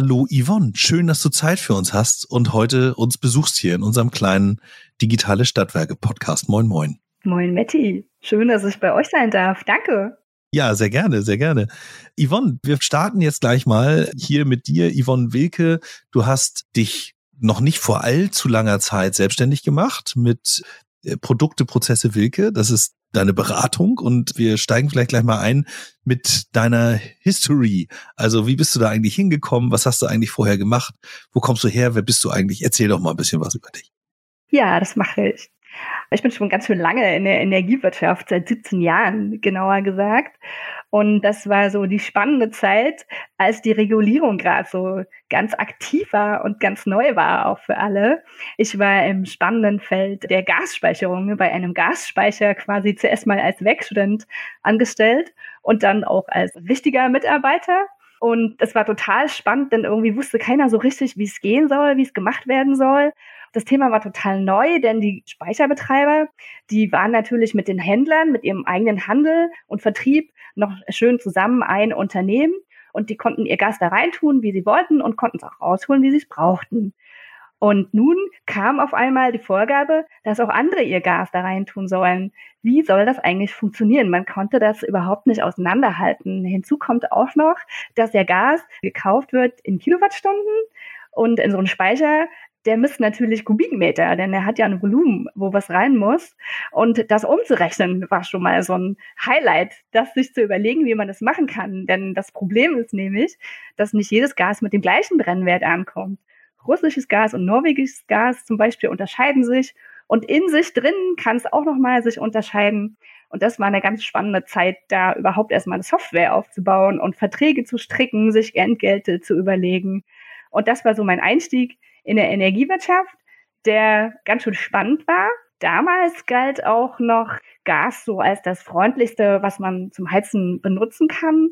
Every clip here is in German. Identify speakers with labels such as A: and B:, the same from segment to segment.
A: Hallo Yvonne, schön, dass du Zeit für uns hast und heute uns besuchst hier in unserem kleinen Digitale Stadtwerke Podcast. Moin, moin.
B: Moin, Matti. Schön, dass ich bei euch sein darf. Danke.
A: Ja, sehr gerne, sehr gerne. Yvonne, wir starten jetzt gleich mal hier mit dir. Yvonne Wilke, du hast dich noch nicht vor allzu langer Zeit selbstständig gemacht mit äh, Produkte, Prozesse Wilke. Das ist deine Beratung und wir steigen vielleicht gleich mal ein mit deiner History. Also wie bist du da eigentlich hingekommen? Was hast du eigentlich vorher gemacht? Wo kommst du her? Wer bist du eigentlich? Erzähl doch mal ein bisschen was über dich.
B: Ja, das mache ich. Ich bin schon ganz schön lange in der Energiewirtschaft, seit 17 Jahren genauer gesagt. Und das war so die spannende Zeit, als die Regulierung gerade so ganz aktiv war und ganz neu war auch für alle. Ich war im spannenden Feld der Gasspeicherung bei einem Gasspeicher quasi zuerst mal als Werkstudent angestellt und dann auch als richtiger Mitarbeiter. Und es war total spannend, denn irgendwie wusste keiner so richtig, wie es gehen soll, wie es gemacht werden soll. Das Thema war total neu, denn die Speicherbetreiber, die waren natürlich mit den Händlern, mit ihrem eigenen Handel und Vertrieb noch schön zusammen ein Unternehmen und die konnten ihr Gas da reintun, wie sie wollten und konnten es auch rausholen, wie sie es brauchten. Und nun kam auf einmal die Vorgabe, dass auch andere ihr Gas da reintun sollen. Wie soll das eigentlich funktionieren? Man konnte das überhaupt nicht auseinanderhalten. Hinzu kommt auch noch, dass der Gas gekauft wird in Kilowattstunden und in so einen Speicher der misst natürlich Kubikmeter, denn er hat ja ein Volumen, wo was rein muss. Und das umzurechnen war schon mal so ein Highlight, das sich zu überlegen, wie man das machen kann. Denn das Problem ist nämlich, dass nicht jedes Gas mit dem gleichen Brennwert ankommt. Russisches Gas und norwegisches Gas zum Beispiel unterscheiden sich und in sich drin kann es auch nochmal sich unterscheiden. Und das war eine ganz spannende Zeit, da überhaupt erstmal eine Software aufzubauen und Verträge zu stricken, sich Entgelte zu überlegen. Und das war so mein Einstieg in der Energiewirtschaft, der ganz schön spannend war. Damals galt auch noch Gas so als das freundlichste, was man zum Heizen benutzen kann.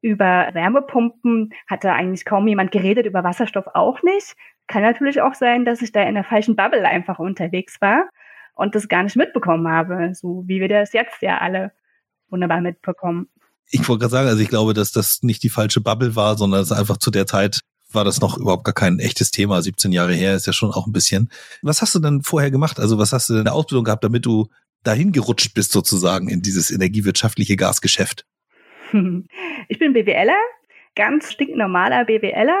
B: Über Wärmepumpen hatte eigentlich kaum jemand geredet, über Wasserstoff auch nicht. Kann natürlich auch sein, dass ich da in der falschen Bubble einfach unterwegs war und das gar nicht mitbekommen habe, so wie wir das jetzt ja alle wunderbar mitbekommen.
A: Ich wollte gerade sagen, also ich glaube, dass das nicht die falsche Bubble war, sondern es einfach zu der Zeit war das noch überhaupt gar kein echtes Thema. 17 Jahre her ist ja schon auch ein bisschen. Was hast du denn vorher gemacht? Also was hast du denn in der Ausbildung gehabt, damit du dahin gerutscht bist sozusagen in dieses energiewirtschaftliche Gasgeschäft?
B: Ich bin BWLer, ganz stinknormaler BWLer.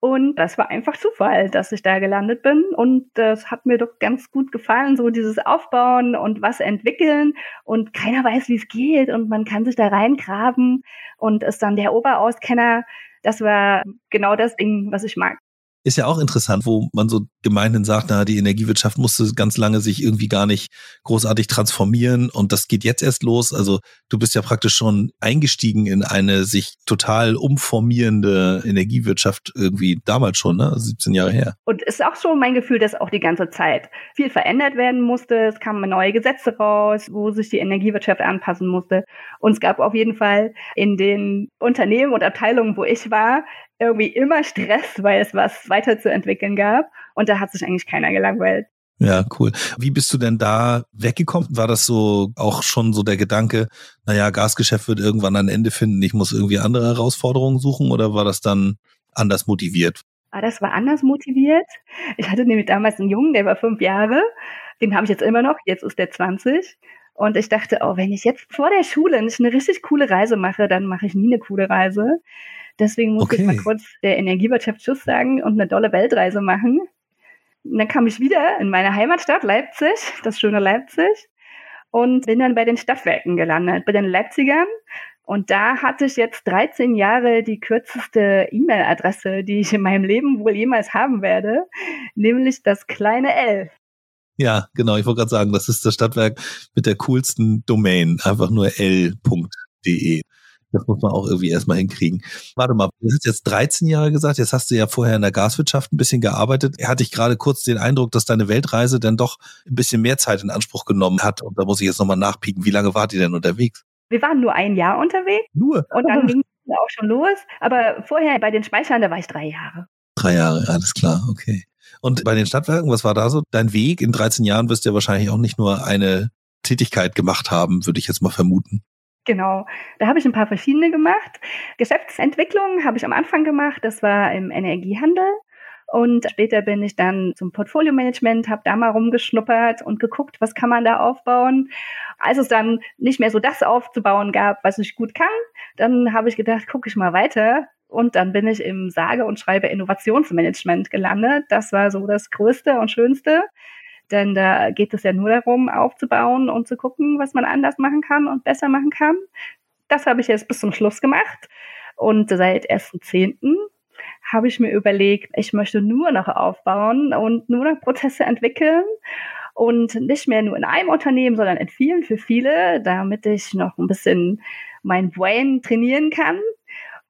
B: Und das war einfach Zufall, dass ich da gelandet bin. Und das hat mir doch ganz gut gefallen, so dieses Aufbauen und was entwickeln. Und keiner weiß, wie es geht. Und man kann sich da reingraben und ist dann der Oberauskenner das war genau das Ding, was ich mag.
A: Ist ja auch interessant, wo man so gemeinhin sagt, na, die Energiewirtschaft musste ganz lange sich irgendwie gar nicht großartig transformieren und das geht jetzt erst los. Also du bist ja praktisch schon eingestiegen in eine sich total umformierende Energiewirtschaft irgendwie damals schon, ne? 17 Jahre her.
B: Und es ist auch so mein Gefühl, dass auch die ganze Zeit viel verändert werden musste. Es kamen neue Gesetze raus, wo sich die Energiewirtschaft anpassen musste. Und es gab auf jeden Fall in den Unternehmen und Abteilungen, wo ich war, irgendwie immer Stress, weil es was weiterzuentwickeln gab. Und da hat sich eigentlich keiner gelangweilt.
A: Ja, cool. Wie bist du denn da weggekommen? War das so auch schon so der Gedanke, naja, Gasgeschäft wird irgendwann ein Ende finden, ich muss irgendwie andere Herausforderungen suchen oder war das dann anders motiviert?
B: Ah, das war anders motiviert. Ich hatte nämlich damals einen Jungen, der war fünf Jahre. Den habe ich jetzt immer noch. Jetzt ist der 20. Und ich dachte, oh, wenn ich jetzt vor der Schule nicht eine richtig coole Reise mache, dann mache ich nie eine coole Reise. Deswegen musste okay. ich mal kurz der Energiewirtschaft Tschüss sagen und eine dolle Weltreise machen. Und dann kam ich wieder in meine Heimatstadt Leipzig, das schöne Leipzig, und bin dann bei den Stadtwerken gelandet, bei den Leipzigern. Und da hatte ich jetzt 13 Jahre die kürzeste E-Mail-Adresse, die ich in meinem Leben wohl jemals haben werde, nämlich das kleine L.
A: Ja, genau. Ich wollte gerade sagen, das ist das Stadtwerk mit der coolsten Domain. Einfach nur l.de. Das muss man auch irgendwie erstmal hinkriegen. Warte mal, du hast jetzt 13 Jahre gesagt, jetzt hast du ja vorher in der Gaswirtschaft ein bisschen gearbeitet. Hatte ich gerade kurz den Eindruck, dass deine Weltreise dann doch ein bisschen mehr Zeit in Anspruch genommen hat. Und da muss ich jetzt nochmal nachpieken. Wie lange wart ihr denn unterwegs?
B: Wir waren nur ein Jahr unterwegs.
A: Nur?
B: Und dann ging es auch schon los. Aber vorher bei den Speichern, da war ich drei Jahre.
A: Drei Jahre, alles klar, okay. Und bei den Stadtwerken, was war da so dein Weg? In 13 Jahren wirst du ja wahrscheinlich auch nicht nur eine Tätigkeit gemacht haben, würde ich jetzt mal vermuten.
B: Genau, da habe ich ein paar verschiedene gemacht. Geschäftsentwicklung habe ich am Anfang gemacht, das war im Energiehandel. Und später bin ich dann zum Portfolio-Management, habe da mal rumgeschnuppert und geguckt, was kann man da aufbauen. Als es dann nicht mehr so das aufzubauen gab, was ich gut kann, dann habe ich gedacht, gucke ich mal weiter. Und dann bin ich im sage und schreibe Innovationsmanagement gelandet. Das war so das Größte und Schönste. Denn da geht es ja nur darum, aufzubauen und zu gucken, was man anders machen kann und besser machen kann. Das habe ich jetzt bis zum Schluss gemacht. Und seit 1.10 habe ich mir überlegt, ich möchte nur noch aufbauen und nur noch Prozesse entwickeln und nicht mehr nur in einem Unternehmen, sondern in vielen für viele, damit ich noch ein bisschen mein Brain trainieren kann.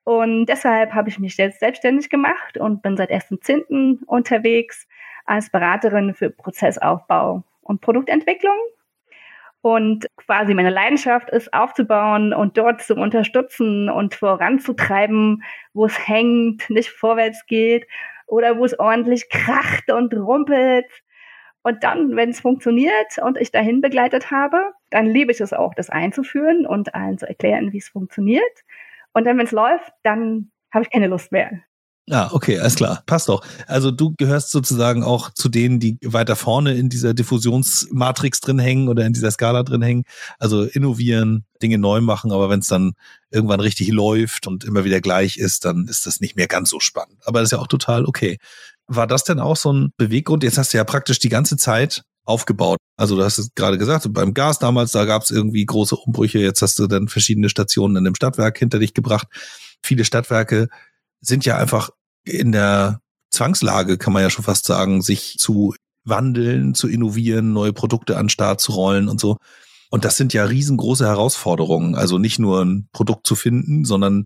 B: Und deshalb habe ich mich jetzt selbstständig gemacht und bin seit 1.10. unterwegs als Beraterin für Prozessaufbau und Produktentwicklung und quasi meine Leidenschaft ist aufzubauen und dort zu unterstützen und voranzutreiben, wo es hängt, nicht vorwärts geht oder wo es ordentlich kracht und rumpelt. Und dann, wenn es funktioniert und ich dahin begleitet habe, dann liebe ich es auch, das einzuführen und allen zu erklären, wie es funktioniert. Und dann, wenn es läuft, dann habe ich keine Lust mehr.
A: Ah, okay, alles klar. Passt doch. Also du gehörst sozusagen auch zu denen, die weiter vorne in dieser Diffusionsmatrix drin hängen oder in dieser Skala drin hängen. Also innovieren, Dinge neu machen, aber wenn es dann irgendwann richtig läuft und immer wieder gleich ist, dann ist das nicht mehr ganz so spannend. Aber das ist ja auch total okay. War das denn auch so ein Beweggrund? Jetzt hast du ja praktisch die ganze Zeit aufgebaut. Also du hast es gerade gesagt, beim Gas damals, da gab es irgendwie große Umbrüche. Jetzt hast du dann verschiedene Stationen in dem Stadtwerk hinter dich gebracht. Viele Stadtwerke sind ja einfach in der Zwangslage, kann man ja schon fast sagen, sich zu wandeln, zu innovieren, neue Produkte an Start zu rollen und so. Und das sind ja riesengroße Herausforderungen. Also nicht nur ein Produkt zu finden, sondern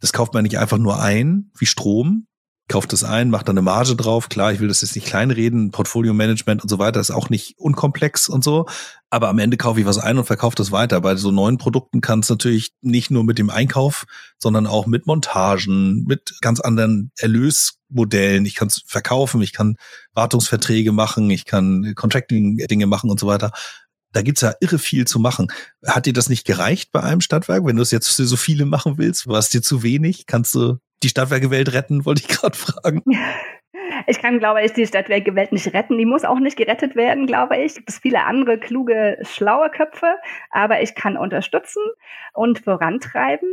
A: das kauft man nicht einfach nur ein, wie Strom, kauft es ein, macht dann eine Marge drauf. Klar, ich will das jetzt nicht kleinreden, Portfolio-Management und so weiter ist auch nicht unkomplex und so. Aber am Ende kaufe ich was ein und verkaufe das weiter. Bei so neuen Produkten kann es natürlich nicht nur mit dem Einkauf, sondern auch mit Montagen, mit ganz anderen Erlösmodellen. Ich kann es verkaufen, ich kann Wartungsverträge machen, ich kann Contracting-Dinge machen und so weiter. Da gibt's ja irre viel zu machen. Hat dir das nicht gereicht bei einem Stadtwerk? Wenn du es jetzt für so viele machen willst, war es dir zu wenig? Kannst du die Stadtwerkewelt retten, wollte ich gerade fragen.
B: Ich kann, glaube ich, die Stadtwerkewelt nicht retten. Die muss auch nicht gerettet werden, glaube ich. Es gibt viele andere kluge, schlaue Köpfe, aber ich kann unterstützen und vorantreiben.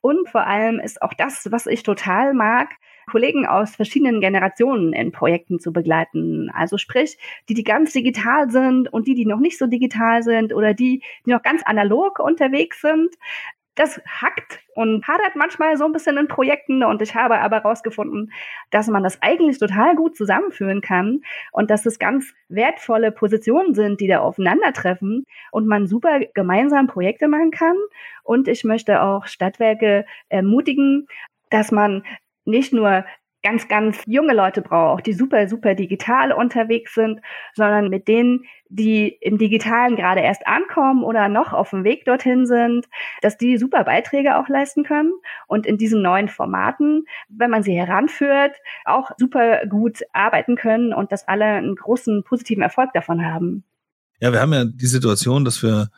B: Und vor allem ist auch das, was ich total mag, Kollegen aus verschiedenen Generationen in Projekten zu begleiten. Also sprich, die, die ganz digital sind und die, die noch nicht so digital sind oder die, die noch ganz analog unterwegs sind das hackt und hadert manchmal so ein bisschen in Projekten und ich habe aber herausgefunden, dass man das eigentlich total gut zusammenführen kann und dass es ganz wertvolle Positionen sind, die da aufeinandertreffen und man super gemeinsam Projekte machen kann. Und ich möchte auch Stadtwerke ermutigen, dass man nicht nur ganz, ganz junge Leute braucht, die super, super digital unterwegs sind, sondern mit denen, die im Digitalen gerade erst ankommen oder noch auf dem Weg dorthin sind, dass die super Beiträge auch leisten können und in diesen neuen Formaten, wenn man sie heranführt, auch super gut arbeiten können und dass alle einen großen positiven Erfolg davon haben.
A: Ja, wir haben ja die Situation, dass wir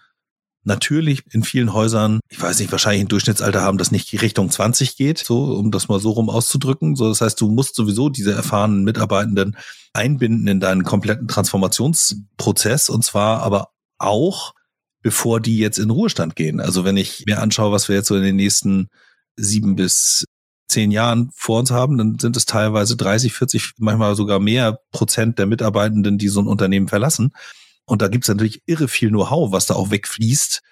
A: natürlich in vielen Häusern, ich weiß nicht, wahrscheinlich ein Durchschnittsalter haben, das nicht Richtung 20 geht, so, um das mal so rum auszudrücken. So, das heißt, du musst sowieso diese erfahrenen Mitarbeitenden einbinden in deinen kompletten Transformationsprozess und zwar aber auch, bevor die jetzt in Ruhestand gehen. Also wenn ich mir anschaue, was wir jetzt so in den nächsten sieben bis zehn Jahren vor uns haben, dann sind es teilweise 30, 40, manchmal sogar mehr Prozent der Mitarbeitenden, die so ein Unternehmen verlassen. Und da gibt es natürlich irre viel Know-how, was da auch wegfließt.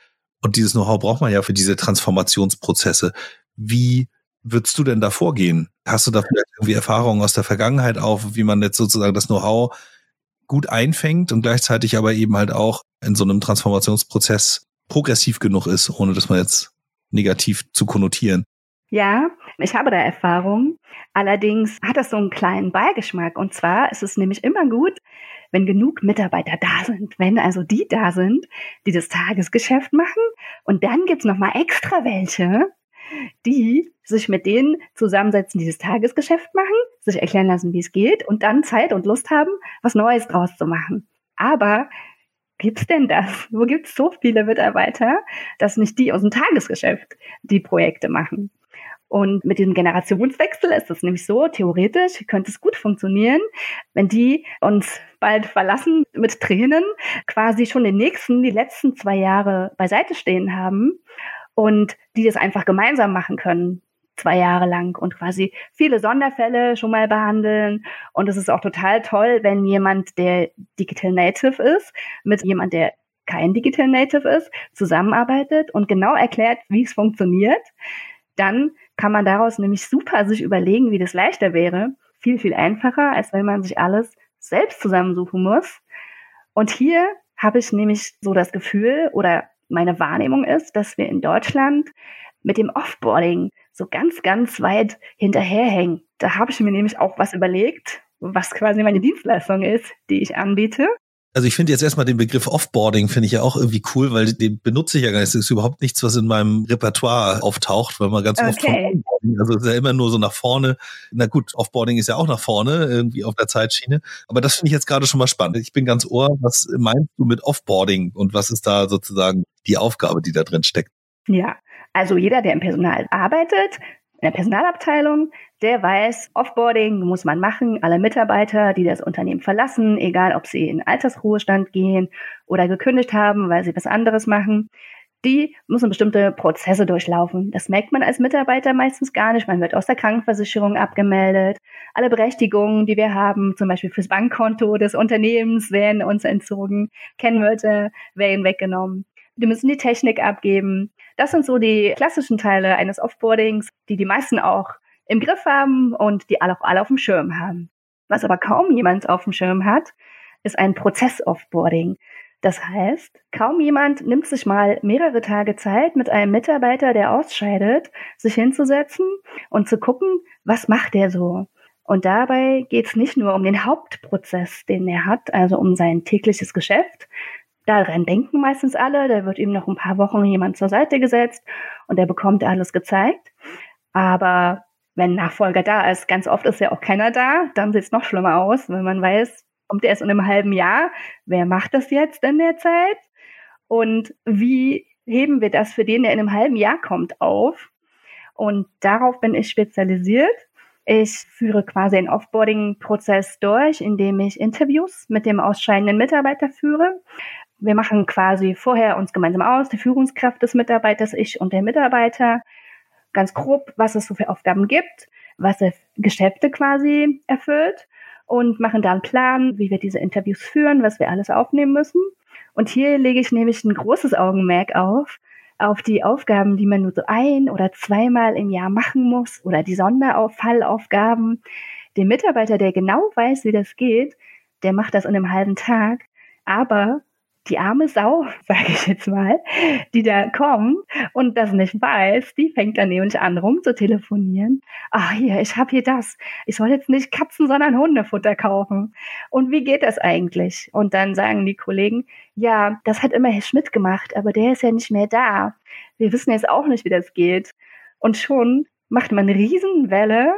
A: Und dieses Know-how braucht man ja für diese Transformationsprozesse. Wie würdest du denn da vorgehen? Hast du da vielleicht irgendwie Erfahrungen aus der Vergangenheit auf, wie man jetzt sozusagen das Know-how gut einfängt und gleichzeitig aber eben halt auch in so einem Transformationsprozess progressiv genug ist, ohne dass man jetzt negativ zu konnotieren?
B: Ja, ich habe da Erfahrung. Allerdings hat das so einen kleinen Beigeschmack. Und zwar ist es nämlich immer gut, wenn genug Mitarbeiter da sind, wenn also die da sind, die das Tagesgeschäft machen. Und dann gibt's noch mal extra welche, die sich mit denen zusammensetzen, die das Tagesgeschäft machen, sich erklären lassen, wie es geht und dann Zeit und Lust haben, was Neues draus zu machen. Aber gibt's denn das? Wo gibt's so viele Mitarbeiter, dass nicht die aus dem Tagesgeschäft die Projekte machen? Und mit dem Generationswechsel ist es nämlich so, theoretisch könnte es gut funktionieren, wenn die uns bald verlassen mit Tränen, quasi schon den nächsten, die letzten zwei Jahre beiseite stehen haben und die das einfach gemeinsam machen können zwei Jahre lang und quasi viele Sonderfälle schon mal behandeln. Und es ist auch total toll, wenn jemand, der Digital Native ist, mit jemand, der kein Digital Native ist, zusammenarbeitet und genau erklärt, wie es funktioniert. Dann kann man daraus nämlich super sich überlegen, wie das leichter wäre. Viel, viel einfacher, als wenn man sich alles selbst zusammensuchen muss. Und hier habe ich nämlich so das Gefühl oder meine Wahrnehmung ist, dass wir in Deutschland mit dem Offboarding so ganz, ganz weit hinterherhängen. Da habe ich mir nämlich auch was überlegt, was quasi meine Dienstleistung ist, die ich anbiete.
A: Also ich finde jetzt erstmal den Begriff Offboarding finde ich ja auch irgendwie cool, weil den benutze ich ja gar nicht. Das ist überhaupt nichts, was in meinem Repertoire auftaucht, weil man ganz okay. oft von also ist ja immer nur so nach vorne. Na gut, Offboarding ist ja auch nach vorne, irgendwie auf der Zeitschiene. Aber das finde ich jetzt gerade schon mal spannend. Ich bin ganz ohr. Was meinst du mit Offboarding und was ist da sozusagen die Aufgabe, die da drin steckt?
B: Ja, also jeder, der im Personal arbeitet, in der Personalabteilung, der weiß, Offboarding muss man machen. Alle Mitarbeiter, die das Unternehmen verlassen, egal ob sie in Altersruhestand gehen oder gekündigt haben, weil sie was anderes machen, die müssen bestimmte Prozesse durchlaufen. Das merkt man als Mitarbeiter meistens gar nicht. Man wird aus der Krankenversicherung abgemeldet. Alle Berechtigungen, die wir haben, zum Beispiel fürs Bankkonto des Unternehmens, werden uns entzogen. Kennwörter werden weggenommen. Wir müssen die Technik abgeben. Das sind so die klassischen Teile eines Offboardings, die die meisten auch im Griff haben und die alle auch alle auf dem Schirm haben. Was aber kaum jemand auf dem Schirm hat, ist ein Prozess-Offboarding. Das heißt, kaum jemand nimmt sich mal mehrere Tage Zeit, mit einem Mitarbeiter, der ausscheidet, sich hinzusetzen und zu gucken, was macht der so. Und dabei geht es nicht nur um den Hauptprozess, den er hat, also um sein tägliches Geschäft, daran denken meistens alle. Da wird ihm noch ein paar Wochen jemand zur Seite gesetzt und er bekommt alles gezeigt. Aber wenn Nachfolger da ist, ganz oft ist ja auch keiner da, dann sieht es noch schlimmer aus, wenn man weiß, kommt er erst in einem halben Jahr, wer macht das jetzt in der Zeit? Und wie heben wir das für den, der in einem halben Jahr kommt, auf? Und darauf bin ich spezialisiert. Ich führe quasi einen Offboarding-Prozess durch, indem ich Interviews mit dem ausscheidenden Mitarbeiter führe wir machen quasi vorher uns gemeinsam aus, die Führungskraft des Mitarbeiters, ich und der Mitarbeiter, ganz grob, was es so für Aufgaben gibt, was er Geschäfte quasi erfüllt und machen da einen Plan, wie wir diese Interviews führen, was wir alles aufnehmen müssen. Und hier lege ich nämlich ein großes Augenmerk auf, auf die Aufgaben, die man nur so ein oder zweimal im Jahr machen muss oder die Sonderfallaufgaben. Der Mitarbeiter, der genau weiß, wie das geht, der macht das in einem halben Tag. Aber die arme Sau, sage ich jetzt mal, die da kommt und das nicht weiß, die fängt dann nämlich an rum zu telefonieren. Ach hier, ich habe hier das. Ich soll jetzt nicht Katzen, sondern Hundefutter kaufen. Und wie geht das eigentlich? Und dann sagen die Kollegen, ja, das hat immer Herr Schmidt gemacht, aber der ist ja nicht mehr da. Wir wissen jetzt auch nicht, wie das geht. Und schon macht man Riesenwelle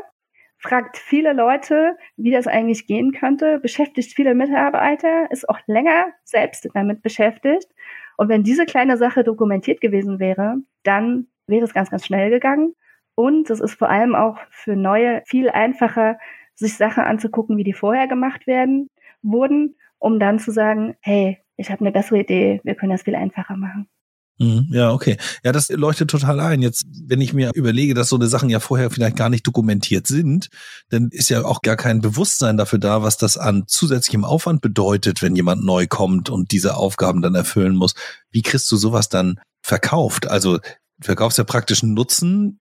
B: fragt viele Leute, wie das eigentlich gehen könnte, beschäftigt viele Mitarbeiter, ist auch länger selbst damit beschäftigt. Und wenn diese kleine Sache dokumentiert gewesen wäre, dann wäre es ganz, ganz schnell gegangen. Und es ist vor allem auch für Neue viel einfacher, sich Sachen anzugucken, wie die vorher gemacht werden, wurden, um dann zu sagen, hey, ich habe eine bessere Idee, wir können das viel einfacher machen.
A: Mhm. Ja, okay. Ja, das leuchtet total ein. Jetzt, wenn ich mir überlege, dass so eine Sachen ja vorher vielleicht gar nicht dokumentiert sind, dann ist ja auch gar kein Bewusstsein dafür da, was das an zusätzlichem Aufwand bedeutet, wenn jemand neu kommt und diese Aufgaben dann erfüllen muss. Wie kriegst du sowas dann verkauft? Also, verkaufst ja praktisch einen Nutzen,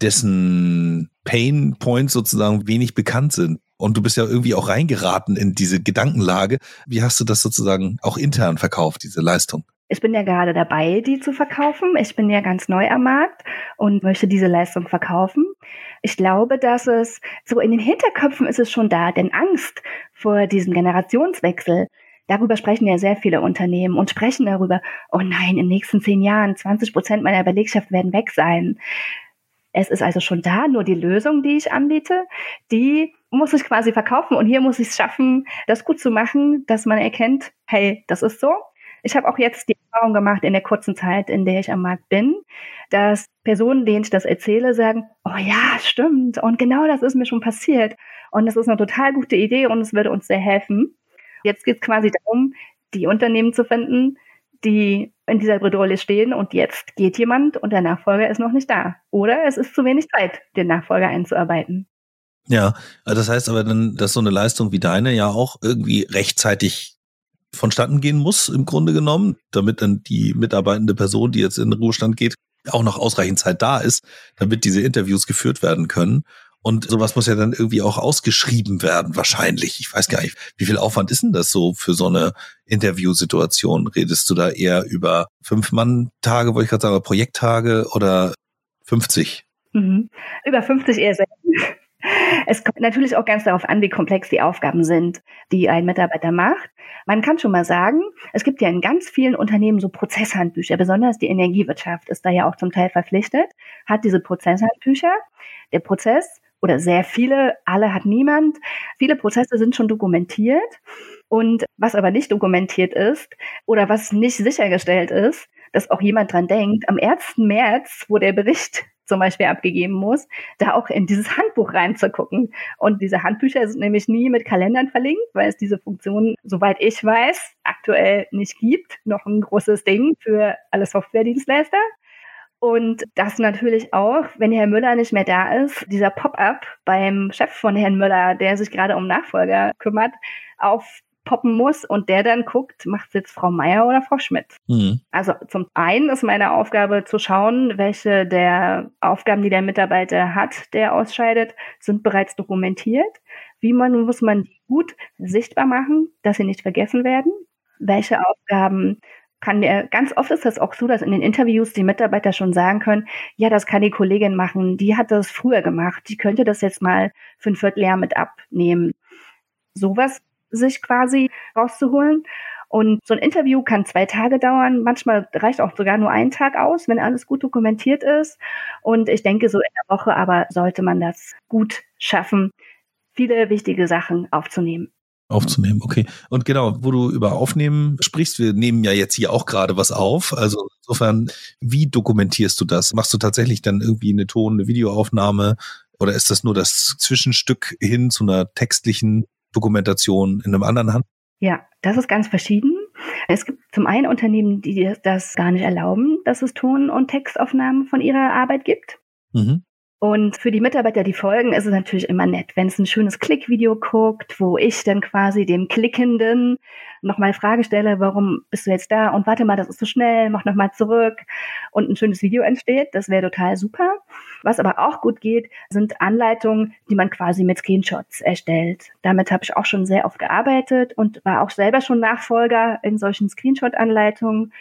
A: dessen Pain Points sozusagen wenig bekannt sind. Und du bist ja irgendwie auch reingeraten in diese Gedankenlage. Wie hast du das sozusagen auch intern verkauft, diese Leistung?
B: Ich bin ja gerade dabei, die zu verkaufen. Ich bin ja ganz neu am Markt und möchte diese Leistung verkaufen. Ich glaube, dass es so in den Hinterköpfen ist es schon da, denn Angst vor diesem Generationswechsel, darüber sprechen ja sehr viele Unternehmen und sprechen darüber, oh nein, in den nächsten zehn Jahren 20 Prozent meiner Belegschaft werden weg sein. Es ist also schon da, nur die Lösung, die ich anbiete, die muss ich quasi verkaufen und hier muss ich es schaffen, das gut zu machen, dass man erkennt, hey, das ist so, Ich habe auch jetzt die Erfahrung gemacht in der kurzen Zeit, in der ich am Markt bin, dass Personen, denen ich das erzähle, sagen, oh ja, stimmt, und genau das ist mir schon passiert. Und das ist eine total gute Idee und es würde uns sehr helfen. Jetzt geht es quasi darum, die Unternehmen zu finden, die in dieser Bredouille stehen und jetzt geht jemand und der Nachfolger ist noch nicht da. Oder es ist zu wenig Zeit, den Nachfolger einzuarbeiten.
A: Ja, also das heißt aber dann, dass so eine Leistung wie deine ja auch irgendwie rechtzeitig vonstatten gehen muss, im Grunde genommen, damit dann die mitarbeitende Person, die jetzt in den Ruhestand geht, auch noch ausreichend Zeit da ist, damit diese Interviews geführt werden können. Und sowas muss ja dann irgendwie auch ausgeschrieben werden, wahrscheinlich. Ich weiß gar nicht, wie viel Aufwand ist denn das so für so eine Interviewsituation? Redest du da eher über Fünf-Mann-Tage, wollte ich gerade sagen, Projekttage oder 50?
B: Mhm. Über 50 eher selten. Es kommt natürlich auch ganz darauf an, wie komplex die Aufgaben sind, die ein Mitarbeiter macht. Man kann schon mal sagen, es gibt ja in ganz vielen Unternehmen so Prozesshandbücher, besonders die Energiewirtschaft ist da ja auch zum Teil verpflichtet, hat diese Prozesshandbücher. Der Prozess oder sehr viele, alle hat niemand. Viele Prozesse sind schon dokumentiert. Und was aber nicht dokumentiert ist oder was nicht sichergestellt ist, dass auch jemand dran denkt, am 1. März, wo der Bericht zum Beispiel abgegeben muss, da auch in dieses Handbuch reinzugucken. Und diese Handbücher sind nämlich nie mit Kalendern verlinkt, weil es diese Funktion, soweit ich weiß, aktuell nicht gibt. Noch ein großes Ding für alle Softwaredienstleister. Und das natürlich auch, wenn Herr Müller nicht mehr da ist, dieser Pop-up beim Chef von Herrn Müller, der sich gerade um Nachfolger kümmert, auf poppen muss und der dann guckt, macht es jetzt Frau Meier oder Frau Schmidt. Mhm. Also zum einen ist meine Aufgabe zu schauen, welche der Aufgaben, die der Mitarbeiter hat, der ausscheidet, sind bereits dokumentiert. Wie man muss man die gut sichtbar machen, dass sie nicht vergessen werden? Welche Aufgaben kann der, ganz oft ist das auch so, dass in den Interviews die Mitarbeiter schon sagen können, ja, das kann die Kollegin machen, die hat das früher gemacht, die könnte das jetzt mal für ein Vierteljahr mit abnehmen. Sowas sich quasi rauszuholen. Und so ein Interview kann zwei Tage dauern. Manchmal reicht auch sogar nur ein Tag aus, wenn alles gut dokumentiert ist. Und ich denke, so in der Woche aber sollte man das gut schaffen, viele wichtige Sachen aufzunehmen.
A: Aufzunehmen, okay. Und genau, wo du über Aufnehmen sprichst, wir nehmen ja jetzt hier auch gerade was auf. Also insofern, wie dokumentierst du das? Machst du tatsächlich dann irgendwie eine Ton-, eine Videoaufnahme oder ist das nur das Zwischenstück hin zu einer textlichen Dokumentation in einem anderen Hand?
B: Ja, das ist ganz verschieden. Es gibt zum einen Unternehmen, die das gar nicht erlauben, dass es Ton- und Textaufnahmen von ihrer Arbeit gibt. Mhm. Und für die Mitarbeiter, die folgen, ist es natürlich immer nett, wenn es ein schönes Klickvideo guckt, wo ich dann quasi dem Klickenden nochmal Frage stelle, warum bist du jetzt da? Und warte mal, das ist zu so schnell, mach nochmal zurück und ein schönes Video entsteht. Das wäre total super. Was aber auch gut geht, sind Anleitungen, die man quasi mit Screenshots erstellt. Damit habe ich auch schon sehr oft gearbeitet und war auch selber schon Nachfolger in solchen Screenshot-Anleitungen.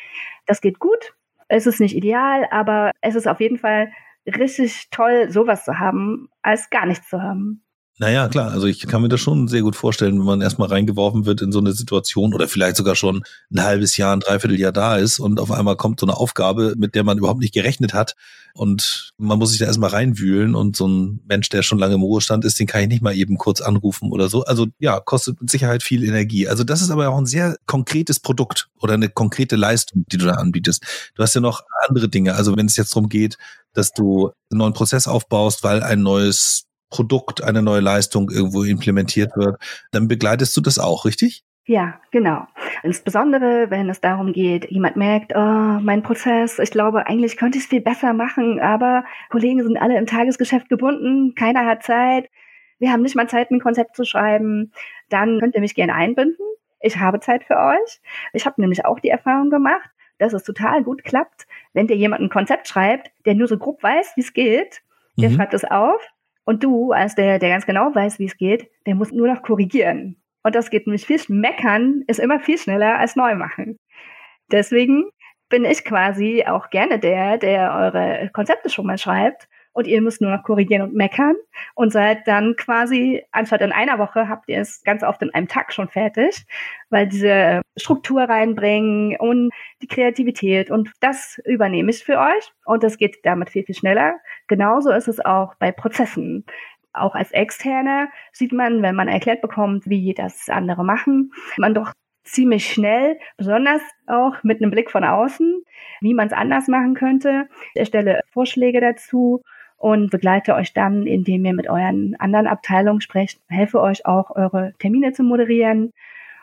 B: Das geht gut. Es ist nicht ideal, aber es ist auf jeden Fall richtig toll, sowas zu haben, als gar nichts zu haben.
A: Naja, klar, also ich kann mir das schon sehr gut vorstellen, wenn man erstmal reingeworfen wird in so eine Situation oder vielleicht sogar schon ein halbes Jahr, ein Dreivierteljahr da ist und auf einmal kommt so eine Aufgabe, mit der man überhaupt nicht gerechnet hat und man muss sich da erstmal reinwühlen und so ein Mensch, der schon lange im Ruhestand ist, den kann ich nicht mal eben kurz anrufen oder so. Also ja, kostet mit Sicherheit viel Energie. Also das ist aber auch ein sehr konkretes Produkt oder eine konkrete Leistung, die du da anbietest. Du hast ja noch andere Dinge. Also wenn es jetzt darum geht, dass du einen neuen Prozess aufbaust, weil ein neues Produkt, eine neue Leistung irgendwo implementiert wird, dann begleitest du das auch, richtig?
B: Ja, genau. Insbesondere, wenn es darum geht, jemand merkt, oh, mein Prozess, ich glaube, eigentlich könnte ich es viel besser machen, aber Kollegen sind alle im Tagesgeschäft gebunden, keiner hat Zeit, wir haben nicht mal Zeit, ein Konzept zu schreiben, dann könnt ihr mich gerne einbinden. Ich habe Zeit für euch. Ich habe nämlich auch die Erfahrung gemacht, dass es total gut klappt, wenn dir jemand ein Konzept schreibt, der nur so grob weiß, wie es geht, der mhm. schreibt es auf und du, als der, der ganz genau weiß, wie es geht, der muss nur noch korrigieren. Und das geht nämlich viel, meckern ist immer viel schneller als neu machen. Deswegen bin ich quasi auch gerne der, der eure Konzepte schon mal schreibt und ihr müsst nur noch korrigieren und meckern und seid dann quasi, anstatt in einer Woche, habt ihr es ganz oft in einem Tag schon fertig, weil diese Struktur reinbringen und die Kreativität und das übernehme ich für euch und das geht damit viel, viel schneller. Genauso ist es auch bei Prozessen. Auch als Externer sieht man, wenn man erklärt bekommt, wie das andere machen, man doch ziemlich schnell, besonders auch mit einem Blick von außen, wie man es anders machen könnte. Ich erstelle Vorschläge dazu und begleite euch dann, indem ihr mit euren anderen Abteilungen sprecht, helfe euch auch, eure Termine zu moderieren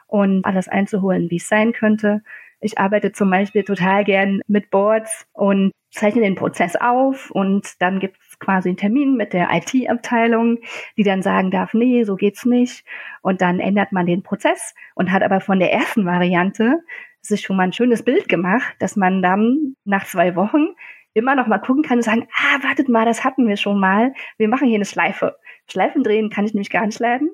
B: und alles einzuholen, wie es sein könnte. Ich arbeite zum Beispiel total gern mit Boards und zeichne den Prozess auf und dann gibt es quasi einen Termin mit der IT-Abteilung, die dann sagen darf, nee, so geht's nicht. Und dann ändert man den Prozess und hat aber von der ersten Variante sich schon mal ein schönes Bild gemacht, dass man dann nach zwei Wochen immer noch mal gucken kann und sagen, ah, wartet mal, das hatten wir schon mal. Wir machen hier eine Schleife. Schleifen drehen kann ich nämlich gar nicht leiden.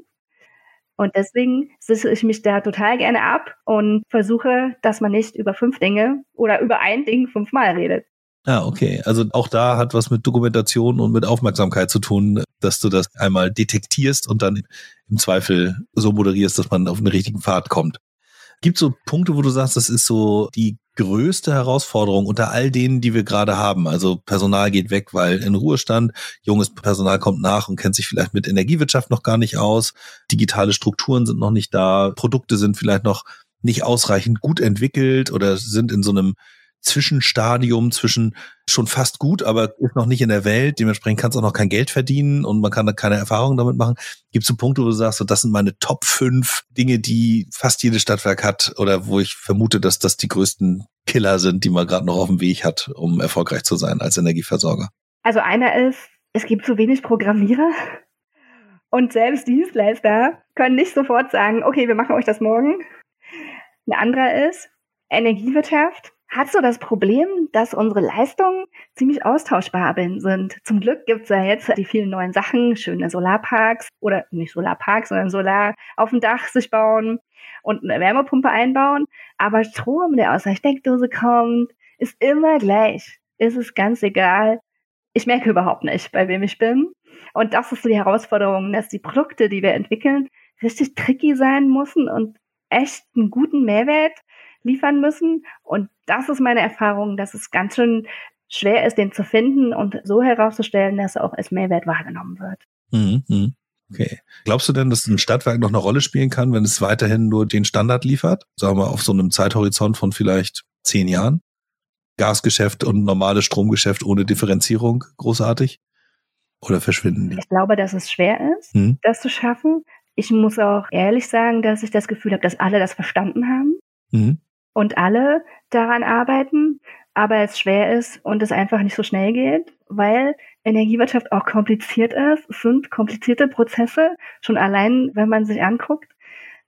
B: Und deswegen sichere ich mich da total gerne ab und versuche, dass man nicht über fünf Dinge oder über ein Ding fünfmal redet.
A: Ah, okay. Also auch da hat was mit Dokumentation und mit Aufmerksamkeit zu tun, dass du das einmal detektierst und dann im Zweifel so moderierst, dass man auf den richtigen Pfad kommt. Gibt so Punkte, wo du sagst, das ist so die größte Herausforderung unter all denen, die wir gerade haben? Also Personal geht weg, weil in Ruhestand, junges Personal kommt nach und kennt sich vielleicht mit Energiewirtschaft noch gar nicht aus, digitale Strukturen sind noch nicht da, Produkte sind vielleicht noch nicht ausreichend gut entwickelt oder sind in so einem Zwischenstadium zwischen schon fast gut, aber ist noch nicht in der Welt. Dementsprechend kannst du auch noch kein Geld verdienen und man kann da keine Erfahrung damit machen. Gibt es so Punkte, wo du sagst, so, das sind meine Top 5 Dinge, die fast jedes Stadtwerk hat oder wo ich vermute, dass das die größten Killer sind, die man gerade noch auf dem Weg hat, um erfolgreich zu sein als Energieversorger?
B: Also einer ist, es gibt zu wenig Programmierer. Und selbst Dienstleister können nicht sofort sagen, okay, wir machen euch das morgen. Ein anderer ist, Energiewirtschaft hat so das Problem, dass unsere Leistungen ziemlich austauschbar sind. Zum Glück gibt's ja jetzt die vielen neuen Sachen, schöne Solarparks oder nicht Solarparks, sondern Solar auf dem Dach sich bauen und eine Wärmepumpe einbauen. Aber Strom, der aus der Steckdose kommt, ist immer gleich. Ist es ganz egal. Ich merke überhaupt nicht, bei wem ich bin. Und das ist so die Herausforderung, dass die Produkte, die wir entwickeln, richtig tricky sein müssen und echt einen guten Mehrwert liefern müssen. Und das ist meine Erfahrung, dass es ganz schön schwer ist, den zu finden und so herauszustellen, dass er auch als Mehrwert wahrgenommen wird.
A: Mhm, mhm. Okay. Glaubst du denn, dass ein Stadtwerk noch eine Rolle spielen kann, wenn es weiterhin nur den Standard liefert? Sagen wir auf so einem Zeithorizont von vielleicht zehn Jahren? Gasgeschäft und normales Stromgeschäft ohne Differenzierung großartig? Oder verschwinden die?
B: Ich glaube, dass es schwer ist, hm? das zu schaffen. Ich muss auch ehrlich sagen, dass ich das Gefühl habe, dass alle das verstanden haben. Mhm und alle daran arbeiten, aber es schwer ist und es einfach nicht so schnell geht, weil Energiewirtschaft auch kompliziert ist. Es sind komplizierte Prozesse, schon allein, wenn man sich anguckt,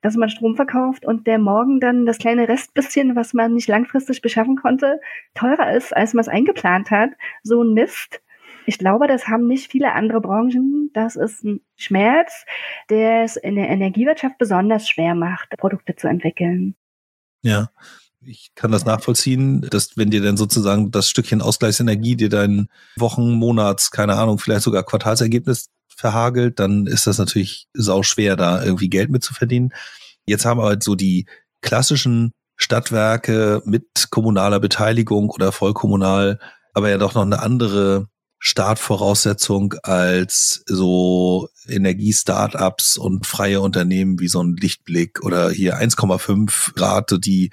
B: dass man Strom verkauft und der morgen dann das kleine Restbisschen, was man nicht langfristig beschaffen konnte, teurer ist, als man es eingeplant hat. So ein Mist. Ich glaube, das haben nicht viele andere Branchen. Das ist ein Schmerz, der es in der Energiewirtschaft besonders schwer macht, Produkte zu entwickeln.
A: Ja, ich kann das nachvollziehen, dass wenn dir dann sozusagen das Stückchen Ausgleichsenergie dir dein Wochen, Monats, keine Ahnung, vielleicht sogar Quartalsergebnis verhagelt, dann ist das natürlich sau schwer, da irgendwie Geld mit zu verdienen. Jetzt haben halt so die klassischen Stadtwerke mit kommunaler Beteiligung oder vollkommunal, aber ja doch noch eine andere Startvoraussetzung als so Energie-Startups und freie Unternehmen wie so ein Lichtblick oder hier 1,5 Rate, die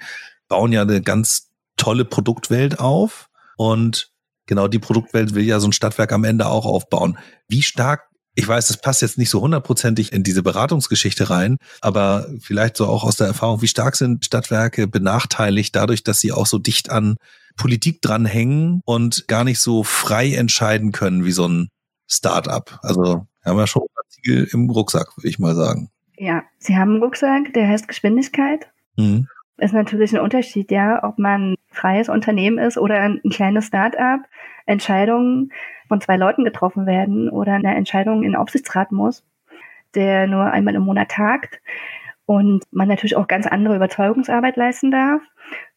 A: bauen ja eine ganz tolle Produktwelt auf und genau die Produktwelt will ja so ein Stadtwerk am Ende auch aufbauen. Wie stark ich weiß, das passt jetzt nicht so hundertprozentig in diese Beratungsgeschichte rein, aber vielleicht so auch aus der Erfahrung, wie stark sind Stadtwerke benachteiligt dadurch, dass sie auch so dicht an Politik dranhängen und gar nicht so frei entscheiden können wie so ein Start-up. Also wir haben ja schon Ziegel im Rucksack, würde ich mal sagen.
B: Ja, Sie haben einen Rucksack, der heißt Geschwindigkeit. Mhm. Ist natürlich ein Unterschied, ja, ob man freies Unternehmen ist oder ein kleines Start-up. Entscheidungen von zwei Leuten getroffen werden oder eine Entscheidung in den Aufsichtsrat muss, der nur einmal im Monat tagt und man natürlich auch ganz andere Überzeugungsarbeit leisten darf.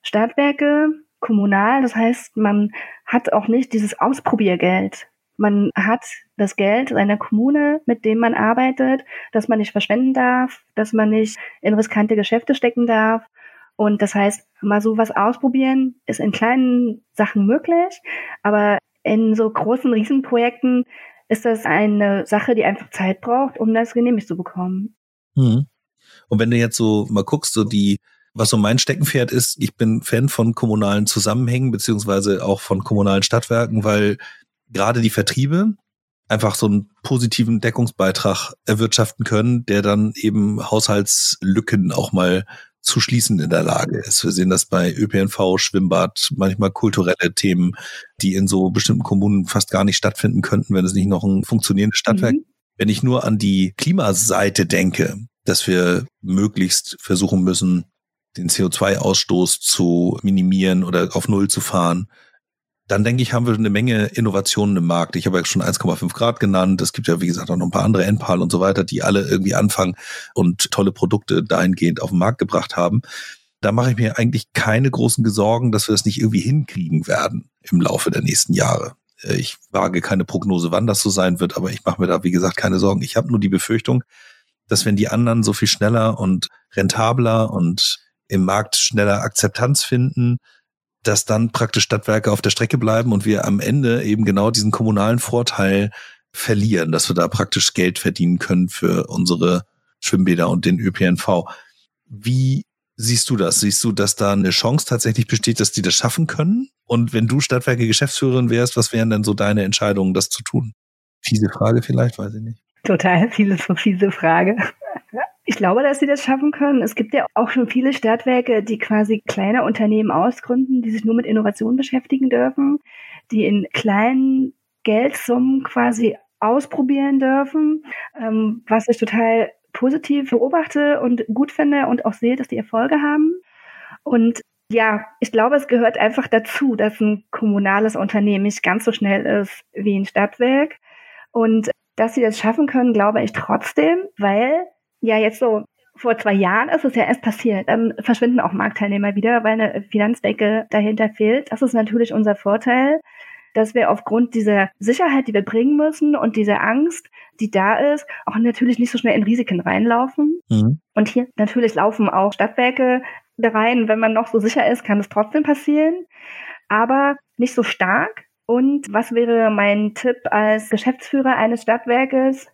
B: Stadtwerke kommunal. Das heißt, man hat auch nicht dieses Ausprobiergeld. Man hat das Geld seiner Kommune, mit dem man arbeitet, dass man nicht verschwenden darf, dass man nicht in riskante Geschäfte stecken darf. Und das heißt, mal so was ausprobieren ist in kleinen Sachen möglich, aber in so großen Riesenprojekten ist das eine Sache, die einfach Zeit braucht, um das genehmigt zu bekommen.
A: Mhm. Und wenn du jetzt so mal guckst, so die was so mein Steckenpferd ist, ich bin Fan von kommunalen Zusammenhängen beziehungsweise auch von kommunalen Stadtwerken, weil gerade die Vertriebe einfach so einen positiven Deckungsbeitrag erwirtschaften können, der dann eben Haushaltslücken auch mal zu schließen in der Lage ist. Wir sehen das bei ÖPNV, Schwimmbad, manchmal kulturelle Themen, die in so bestimmten Kommunen fast gar nicht stattfinden könnten, wenn es nicht noch ein funktionierendes Stadtwerk. Mhm. Wenn ich nur an die Klimaseite denke, dass wir möglichst versuchen müssen, den CO2-Ausstoß zu minimieren oder auf Null zu fahren, dann denke ich, haben wir eine Menge Innovationen im Markt. Ich habe ja schon 1,5 Grad genannt. Es gibt ja, wie gesagt, auch noch ein paar andere Endpal und so weiter, die alle irgendwie anfangen und tolle Produkte dahingehend auf den Markt gebracht haben. Da mache ich mir eigentlich keine großen Sorgen, dass wir das nicht irgendwie hinkriegen werden im Laufe der nächsten Jahre. Äh, ich wage keine Prognose, wann das so sein wird, aber ich mache mir da, wie gesagt, keine Sorgen. Ich habe nur die Befürchtung, dass wenn die anderen so viel schneller und rentabler und im Markt schneller Akzeptanz finden, dass dann praktisch Stadtwerke auf der Strecke bleiben und wir am Ende eben genau diesen kommunalen Vorteil verlieren, dass wir da praktisch Geld verdienen können für unsere Schwimmbäder und den ÖPNV. Wie siehst du das? Siehst du, dass da eine Chance tatsächlich besteht, dass die das schaffen können? Und wenn du Stadtwerke Geschäftsführerin wärst, was wären denn so deine Entscheidungen, das zu tun? Fiese Frage vielleicht, weiß ich nicht.
B: Total viele fiese Frage. Ich glaube, dass sie das schaffen können. Es gibt ja auch schon viele Stadtwerke, die quasi kleine Unternehmen ausgründen, die sich nur mit Innovation beschäftigen dürfen, die in kleinen Geldsummen quasi ausprobieren dürfen, ähm, was ich total positiv beobachte und gut finde und auch sehe, dass die Erfolge haben. Und ja, ich glaube, es gehört einfach dazu, dass ein kommunales Unternehmen nicht ganz so schnell ist wie ein Stadtwerk. Und dass sie das schaffen können, glaube ich trotzdem, weil ja jetzt so vor zwei Jahren ist es ja erst passiert. Dann verschwinden auch Marktteilnehmer wieder, weil eine Finanzdecke dahinter fehlt. Das ist natürlich unser Vorteil, dass wir aufgrund dieser Sicherheit, die wir bringen müssen und dieser Angst, die da ist, auch natürlich nicht so schnell in Risiken reinlaufen. Mhm. Und hier natürlich laufen auch Stadtwerke da rein. Wenn man noch so sicher ist, kann es trotzdem passieren, aber nicht so stark. Und was wäre mein Tipp als Geschäftsführer eines Stadtwerkes?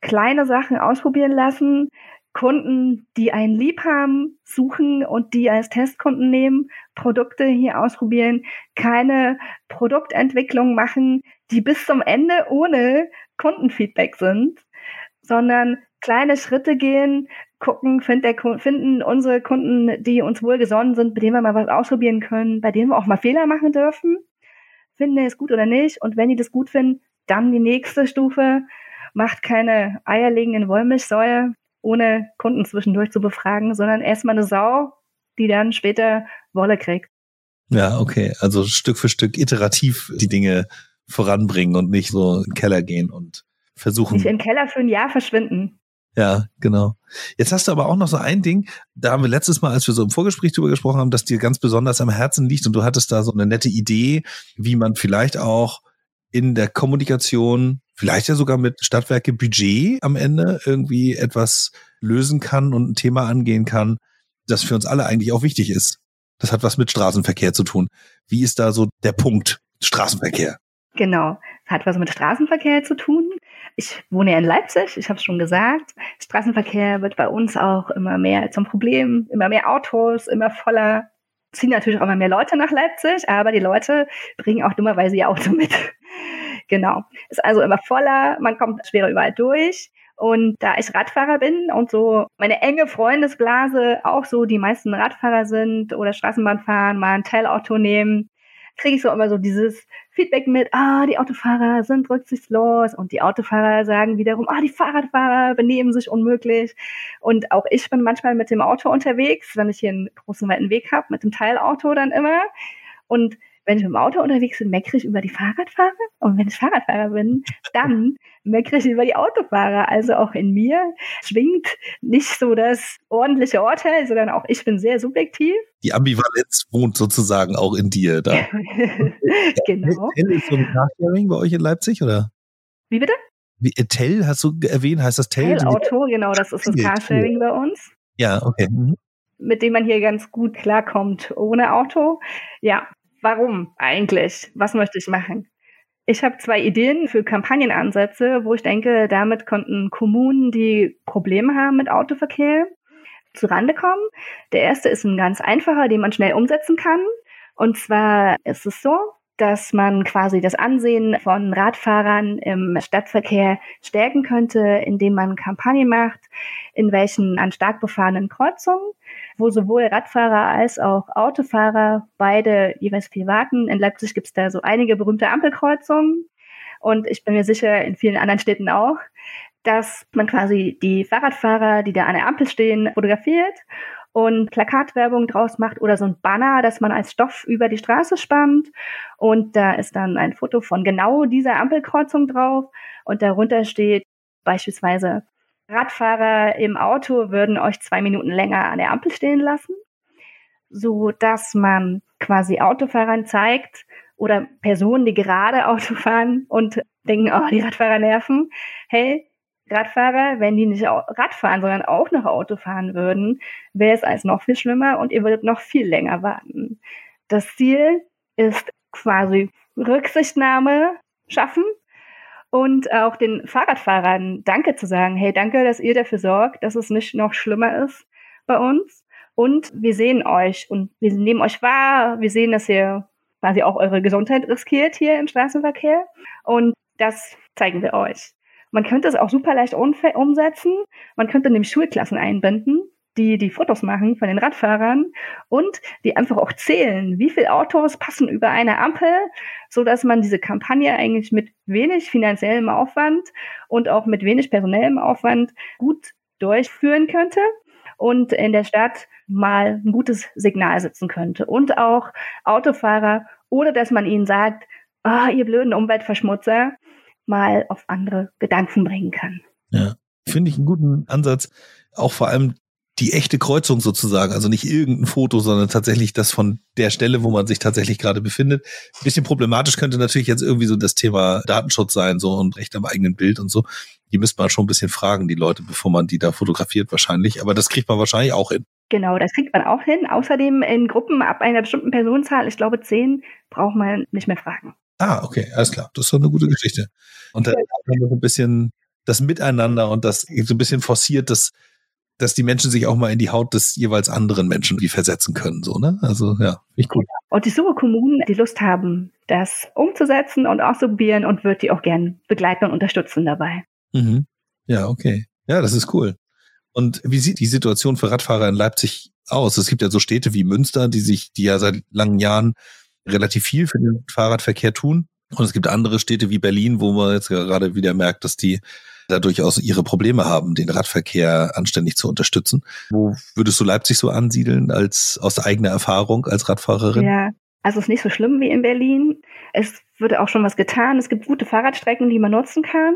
B: Kleine Sachen ausprobieren lassen, Kunden, die einen lieb haben, suchen und die als Testkunden nehmen, Produkte hier ausprobieren, keine Produktentwicklung machen, die bis zum Ende ohne Kundenfeedback sind, sondern kleine Schritte gehen, gucken, find der, finden unsere Kunden, die uns wohlgesonnen sind, mit denen wir mal was ausprobieren können, bei denen wir auch mal Fehler machen dürfen, finden die es gut oder nicht? Und wenn die das gut finden, dann die nächste Stufe, macht keine eierlegenden Wollmilchsäue, ohne Kunden zwischendurch zu befragen, sondern erstmal eine Sau, die dann später Wolle kriegt.
A: Ja, okay. Also Stück für Stück iterativ die Dinge voranbringen und nicht so in den Keller gehen und versuchen.
B: Nicht in den Keller für ein Jahr verschwinden.
A: Ja, genau. Jetzt hast du aber auch noch so ein Ding, da haben wir letztes Mal, als wir so im Vorgespräch drüber gesprochen haben, dass dir ganz besonders am Herzen liegt und du hattest da so eine nette Idee, wie man vielleicht auch in der Kommunikation vielleicht ja sogar mit Stadtwerke Budget am Ende irgendwie etwas lösen kann und ein Thema angehen kann, das für uns alle eigentlich auch wichtig ist. Das hat was mit Straßenverkehr zu tun. Wie ist da so der Punkt Straßenverkehr?
B: Genau, es hat was mit Straßenverkehr zu tun. Ich wohne ja in Leipzig, ich habe es schon gesagt. Straßenverkehr wird bei uns auch immer mehr zum Problem, immer mehr Autos, immer voller. Ziehen natürlich auch immer mehr Leute nach Leipzig, aber die Leute bringen auch dummerweise ihr Auto mit. Genau. Ist also immer voller, man kommt schwerer überall durch. Und da ich Radfahrer bin und so meine enge Freundesblase auch so die meisten Radfahrer sind oder Straßenbahn fahren, mal ein Teilauto nehmen, kriege ich so immer so dieses Feedback mit, ah, die Autofahrer sind rücksichtslos und die Autofahrer sagen wiederum, ah, die Fahrradfahrer benehmen sich unmöglich. Und auch ich bin manchmal mit dem Auto unterwegs, wenn ich hier einen großen weiten Weg habe, mit dem Teilauto dann immer. Und wenn ich mit dem Auto unterwegs bin, meckere ich über die Fahrradfahrer. Und wenn ich Fahrradfahrer bin, dann meckere ich über die Autofahrer. Also auch in mir schwingt nicht so das ordentliche Urteil, sondern auch ich bin sehr subjektiv.
A: Die Ambivalenz wohnt sozusagen auch in dir. Da. genau. Tell ist so ein Carsharing bei euch in Leipzig, oder?
B: Wie bitte?
A: Wie, Tell hast du erwähnt, heißt das Tell?
B: Tell-Auto, genau, das ist das Carsharing bei uns.
A: Ja, okay. Mhm
B: mit dem man hier ganz gut klarkommt ohne Auto. Ja, Warum eigentlich? Was möchte ich machen? Ich habe zwei Ideen für Kampagnenansätze, wo ich denke, damit konnten Kommunen, die Probleme haben mit Autoverkehr, zu Rande kommen. Der erste ist ein ganz einfacher, den man schnell umsetzen kann. Und zwar ist es so, dass man quasi das Ansehen von Radfahrern im Stadtverkehr stärken könnte, indem man Kampagnen macht, in welchen an stark befahrenen Kreuzungen, wo sowohl Radfahrer als auch Autofahrer beide jeweils viel warten. In Leipzig gibt es da so einige berühmte Ampelkreuzungen und ich bin mir sicher, in vielen anderen Städten auch, dass man quasi die Fahrradfahrer, die da an der Ampel stehen, fotografiert und Plakatwerbung draus macht oder so ein Banner, das man als Stoff über die Straße spannt. Und da ist dann ein Foto von genau dieser Ampelkreuzung drauf. Und darunter steht beispielsweise, Radfahrer im Auto würden euch zwei Minuten länger an der Ampel stehen lassen, so dass man quasi Autofahrern zeigt oder Personen, die gerade Auto fahren und denken, oh, die Radfahrer nerven. Hey, Radfahrer, wenn die nicht Rad fahren, sondern auch noch Auto fahren würden, wäre es als noch viel schlimmer und ihr würdet noch viel länger warten. Das Ziel ist quasi Rücksichtnahme schaffen und auch den Fahrradfahrern Danke zu sagen. Hey, danke, dass ihr dafür sorgt, dass es nicht noch schlimmer ist bei uns. Und wir sehen euch und wir nehmen euch wahr. Wir sehen, dass ihr quasi auch eure Gesundheit riskiert hier im Straßenverkehr. Und das zeigen wir euch. Man könnte es auch super leicht umsetzen. Man könnte nämlich Schulklassen einbinden, die die Fotos machen von den Radfahrern und die einfach auch zählen, wie viele Autos passen über eine Ampel, so dass man diese Kampagne eigentlich mit wenig finanziellem Aufwand und auch mit wenig personellem Aufwand gut durchführen könnte und in der Stadt mal ein gutes Signal setzen könnte und auch Autofahrer, ohne dass man ihnen sagt, oh, ihr blöden Umweltverschmutzer, mal auf andere Gedanken bringen kann.
A: Ja, finde ich einen guten Ansatz. Auch vor allem die echte Kreuzung sozusagen, also nicht irgendein Foto, sondern tatsächlich das von der Stelle, wo man sich tatsächlich gerade befindet. Ein bisschen problematisch könnte natürlich jetzt irgendwie so das Thema Datenschutz sein, so und Recht am eigenen Bild und so. Die müsste man schon ein bisschen fragen, die Leute, bevor man die da fotografiert wahrscheinlich. Aber das kriegt man wahrscheinlich auch hin.
B: Genau, das kriegt man auch hin. Außerdem in Gruppen ab einer bestimmten Personenzahl, ich glaube zehn, braucht man nicht mehr fragen.
A: Ah, okay, alles klar. Das ist doch eine gute Geschichte. Und dann haben wir so ein bisschen das Miteinander und das so ein bisschen forciert, dass, dass die Menschen sich auch mal in die Haut des jeweils anderen Menschen wie versetzen können, so, ne? Also, ja, ich gut.
B: Und die Suche Kommunen, die Lust haben, das umzusetzen und auszuprobieren und wird die auch gern begleiten und unterstützen dabei.
A: Mhm. Ja, okay. Ja, das ist cool. Und wie sieht die Situation für Radfahrer in Leipzig aus? Es gibt ja so Städte wie Münster, die sich, die ja seit langen Jahren relativ viel für den Fahrradverkehr tun. Und es gibt andere Städte wie Berlin, wo man jetzt gerade wieder merkt, dass die da durchaus ihre Probleme haben, den Radverkehr anständig zu unterstützen. Wo würdest du Leipzig so ansiedeln als aus eigener Erfahrung als Radfahrerin?
B: Ja, also es ist nicht so schlimm wie in Berlin. Es wird auch schon was getan. Es gibt gute Fahrradstrecken, die man nutzen kann.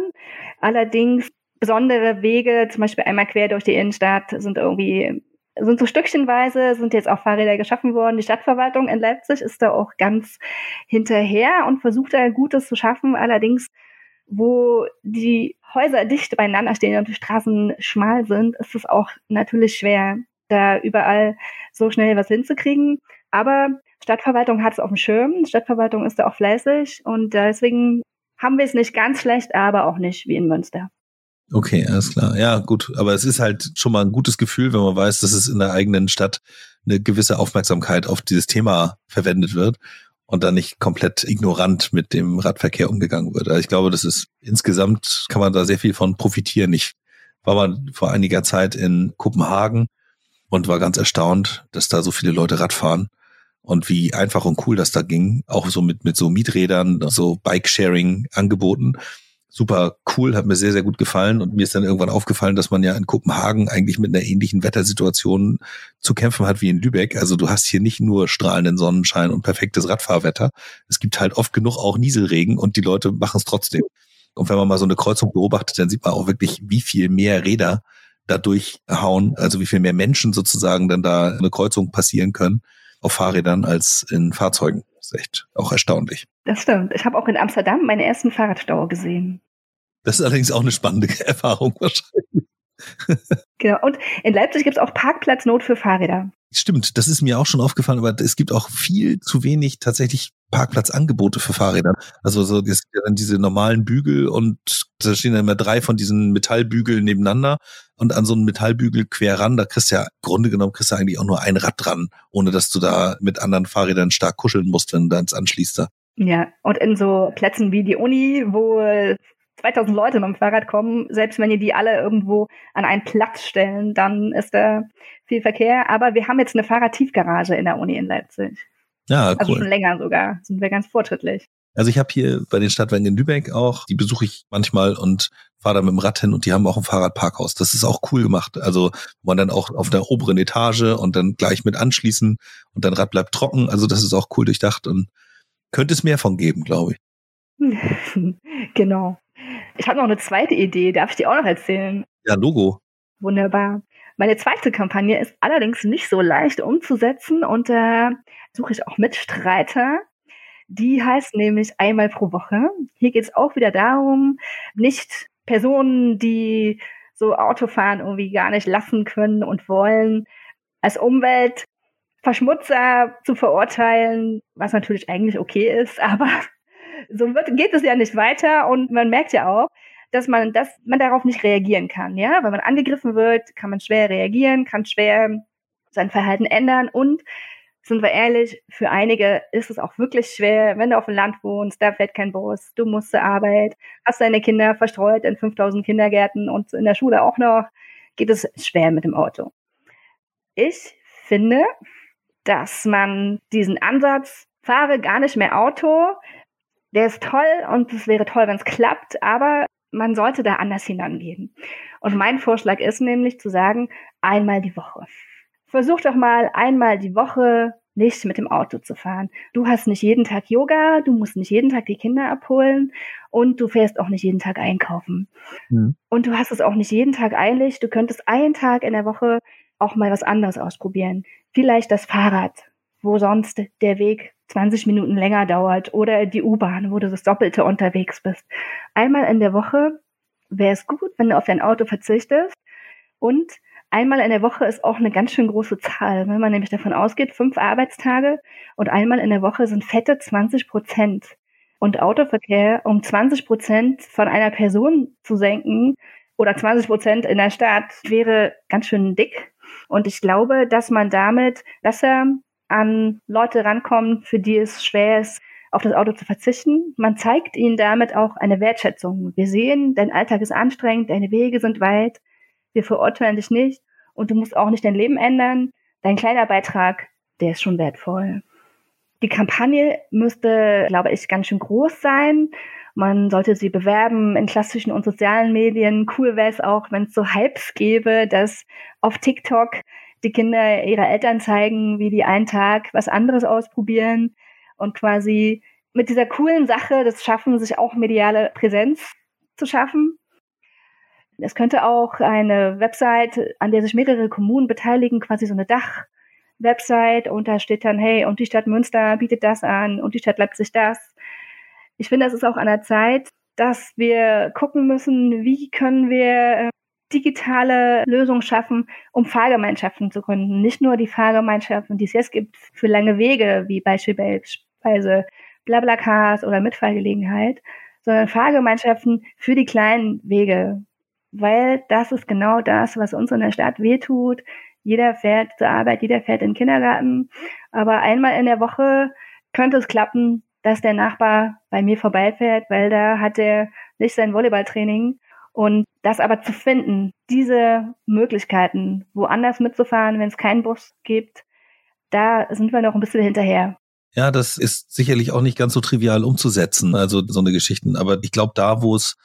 B: Allerdings besondere Wege, zum Beispiel einmal quer durch die Innenstadt, sind irgendwie sind so stückchenweise, sind jetzt auch Fahrräder geschaffen worden. Die Stadtverwaltung in Leipzig ist da auch ganz hinterher und versucht da Gutes zu schaffen. Allerdings, wo die Häuser dicht beieinander stehen und die Straßen schmal sind, ist es auch natürlich schwer, da überall so schnell was hinzukriegen. Aber Stadtverwaltung hat es auf dem Schirm. Stadtverwaltung ist da auch fleißig und deswegen haben wir es nicht ganz schlecht, aber auch nicht wie in Münster.
A: Okay, alles klar. Ja, gut. Aber es ist halt schon mal ein gutes Gefühl, wenn man weiß, dass es in der eigenen Stadt eine gewisse Aufmerksamkeit auf dieses Thema verwendet wird und dann nicht komplett ignorant mit dem Radverkehr umgegangen wird. Also ich glaube, das ist insgesamt kann man da sehr viel von profitieren. Ich war mal vor einiger Zeit in Kopenhagen und war ganz erstaunt, dass da so viele Leute Radfahren und wie einfach und cool das da ging. Auch so mit, mit so Mieträdern, so Bike-Sharing-Angeboten super cool, hat mir sehr, sehr gut gefallen. Und mir ist dann irgendwann aufgefallen, dass man ja in Kopenhagen eigentlich mit einer ähnlichen Wettersituation zu kämpfen hat wie in Lübeck. Also du hast hier nicht nur strahlenden Sonnenschein und perfektes Radfahrwetter. Es gibt halt oft genug auch Nieselregen und die Leute machen es trotzdem. Und wenn man mal so eine Kreuzung beobachtet, dann sieht man auch wirklich, wie viel mehr Räder da durchhauen, also wie viel mehr Menschen sozusagen dann da eine Kreuzung passieren können auf Fahrrädern als in Fahrzeugen. Ist echt auch erstaunlich.
B: Das stimmt. Ich habe auch in Amsterdam meine ersten Fahrradstau gesehen.
A: Das ist allerdings auch eine spannende Erfahrung wahrscheinlich.
B: Genau. Und in Leipzig gibt es auch Parkplatznot für Fahrräder.
A: Stimmt, das ist mir auch schon aufgefallen, aber es gibt auch viel zu wenig tatsächlich Parkplatzangebote für Fahrräder. Also so es gibt ja dann diese normalen Bügel und da stehen dann immer drei von diesen Metallbügeln nebeneinander und an so einem Metallbügel quer ran, da kriegst du ja, im Grunde genommen kriegst du eigentlich auch nur ein Rad dran, ohne dass du da mit anderen Fahrrädern stark kuscheln musst, wenn du da ins anschließt. Da.
B: Ja, und in so Plätzen wie die Uni, wo 2000 Leute mit dem Fahrrad kommen, selbst wenn ihr die alle irgendwo an einen Platz stellen, dann ist da viel Verkehr. Aber wir haben jetzt eine Fahrradtiefgarage in der Uni in Leipzig.
A: Ja,
B: also cool. Also schon länger sogar. Sind wir ganz fortschrittlich.
A: Also ich habe hier bei den Stadtwerken in Lübeck auch, die besuche ich manchmal und fahre da mit dem Rad hin und die haben auch ein Fahrradparkhaus. Das ist auch cool gemacht. Also wo man dann auch auf der oberen Etage und dann gleich mit anschließen und dein Rad bleibt trocken. Also das ist auch cool durchdacht und könnte es mehr von geben, glaube ich.
B: genau. Ich habe noch eine zweite Idee, darf ich die auch noch erzählen?
A: Ja, Logo.
B: Wunderbar. Meine zweite Kampagne ist allerdings nicht so leicht umzusetzen und da äh, suche ich auch Mitstreiter. Die heißt nämlich einmal pro Woche. Hier geht es auch wieder darum, nicht Personen, die so Autofahren irgendwie gar nicht lassen können und wollen, als Umweltverschmutzer zu verurteilen, was natürlich eigentlich okay ist, aber so wird, geht es ja nicht weiter und man merkt ja auch, dass man, dass man darauf nicht reagieren kann. Ja, wenn man angegriffen wird, kann man schwer reagieren, kann schwer sein Verhalten ändern und sind wir ehrlich, für einige ist es auch wirklich schwer, wenn du auf dem Land wohnst, da fährt kein Bus, du musst zur Arbeit, hast deine Kinder verstreut in 5000 Kindergärten und in der Schule auch noch, geht es schwer mit dem Auto. Ich finde, dass man diesen Ansatz, fahre gar nicht mehr Auto, der ist toll und es wäre toll, wenn es klappt, aber man sollte da anders hinangehen. Und mein Vorschlag ist nämlich zu sagen, einmal die Woche. Versuch doch mal einmal die Woche nicht mit dem Auto zu fahren. Du hast nicht jeden Tag Yoga, du musst nicht jeden Tag die Kinder abholen und du fährst auch nicht jeden Tag einkaufen. Mhm. Und du hast es auch nicht jeden Tag eilig. Du könntest einen Tag in der Woche auch mal was anderes ausprobieren. Vielleicht das Fahrrad, wo sonst der Weg 20 Minuten länger dauert oder die U-Bahn, wo du das Doppelte unterwegs bist. Einmal in der Woche wäre es gut, wenn du auf dein Auto verzichtest. Und einmal in der Woche ist auch eine ganz schön große Zahl, wenn man nämlich davon ausgeht, fünf Arbeitstage und einmal in der Woche sind fette 20 Prozent. Und Autoverkehr um 20 Prozent von einer Person zu senken oder 20 Prozent in der Stadt wäre ganz schön dick. Und ich glaube, dass man damit besser an Leute rankommen, für die es schwer ist, auf das Auto zu verzichten. Man zeigt ihnen damit auch eine Wertschätzung. Wir sehen, dein Alltag ist anstrengend, deine Wege sind weit, wir verurteilen dich nicht und du musst auch nicht dein Leben ändern. Dein kleiner Beitrag, der ist schon wertvoll. Die Kampagne müsste, glaube ich, ganz schön groß sein. Man sollte sie bewerben in klassischen und sozialen Medien. Cool wäre es auch, wenn es so Hypes gäbe, dass auf TikTok die Kinder ihre Eltern zeigen, wie die einen Tag was anderes ausprobieren und quasi mit dieser coolen Sache das schaffen, sich auch mediale Präsenz zu schaffen. Es könnte auch eine Website, an der sich mehrere Kommunen beteiligen, quasi so eine Dach-Website und da steht dann, hey, und die Stadt Münster bietet das an und die Stadt Leipzig das. Ich finde, es ist auch an der Zeit, dass wir gucken müssen, wie können wir äh, digitale Lösungen schaffen, um Fahrgemeinschaften zu gründen. Nicht nur die Fahrgemeinschaften, die es jetzt gibt für lange Wege, wie beispielsweise Blablacars oder Mitfahrgelegenheit, sondern Fahrgemeinschaften für die kleinen Wege. Weil das ist genau das, was uns in der Stadt wehtut. Jeder fährt zur Arbeit, jeder fährt in den Kindergarten. Aber einmal in der Woche könnte es klappen, dass der Nachbar bei mir vorbeifährt, weil da hat er nicht sein Volleyballtraining und das aber zu finden, diese Möglichkeiten, woanders mitzufahren, wenn es keinen Bus gibt, da sind wir noch ein bisschen hinterher.
A: Ja, das ist sicherlich auch nicht ganz so trivial umzusetzen, also so eine Geschichten. Aber ich glaube, da, wo es